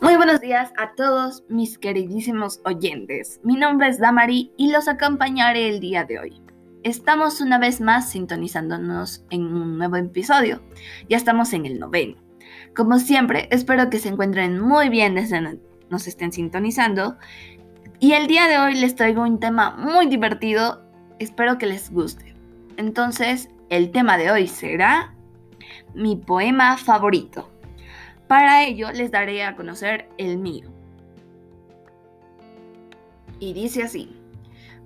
Muy buenos días a todos mis queridísimos oyentes. Mi nombre es Damari y los acompañaré el día de hoy. Estamos una vez más sintonizándonos en un nuevo episodio. Ya estamos en el noveno. Como siempre, espero que se encuentren muy bien desde nos estén sintonizando. Y el día de hoy les traigo un tema muy divertido. Espero que les guste. Entonces, el tema de hoy será mi poema favorito. Para ello les daré a conocer el mío. Y dice así,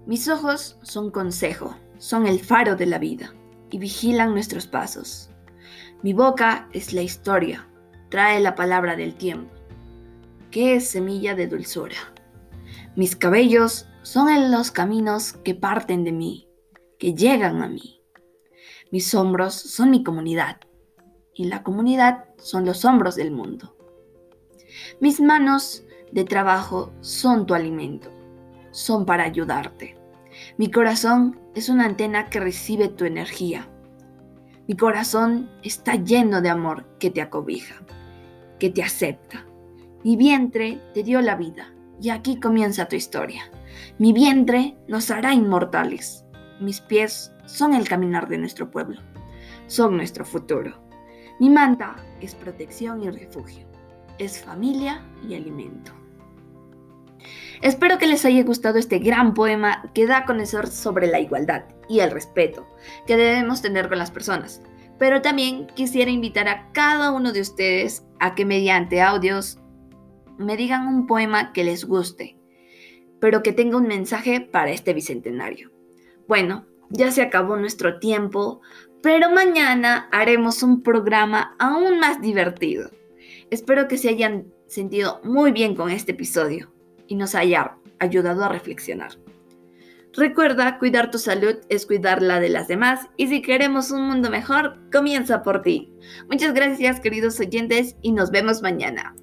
mis ojos son consejo, son el faro de la vida y vigilan nuestros pasos. Mi boca es la historia, trae la palabra del tiempo, que es semilla de dulzura. Mis cabellos son en los caminos que parten de mí, que llegan a mí. Mis hombros son mi comunidad y la comunidad son los hombros del mundo. Mis manos de trabajo son tu alimento, son para ayudarte. Mi corazón es una antena que recibe tu energía. Mi corazón está lleno de amor que te acobija, que te acepta. Mi vientre te dio la vida y aquí comienza tu historia. Mi vientre nos hará inmortales. Mis pies son el caminar de nuestro pueblo, son nuestro futuro. Mi manta es protección y refugio, es familia y alimento. Espero que les haya gustado este gran poema que da a conocer sobre la igualdad y el respeto que debemos tener con las personas. Pero también quisiera invitar a cada uno de ustedes a que mediante audios me digan un poema que les guste, pero que tenga un mensaje para este bicentenario. Bueno, ya se acabó nuestro tiempo, pero mañana haremos un programa aún más divertido. Espero que se hayan sentido muy bien con este episodio y nos haya ayudado a reflexionar. Recuerda, cuidar tu salud es cuidar la de las demás y si queremos un mundo mejor, comienza por ti. Muchas gracias queridos oyentes y nos vemos mañana.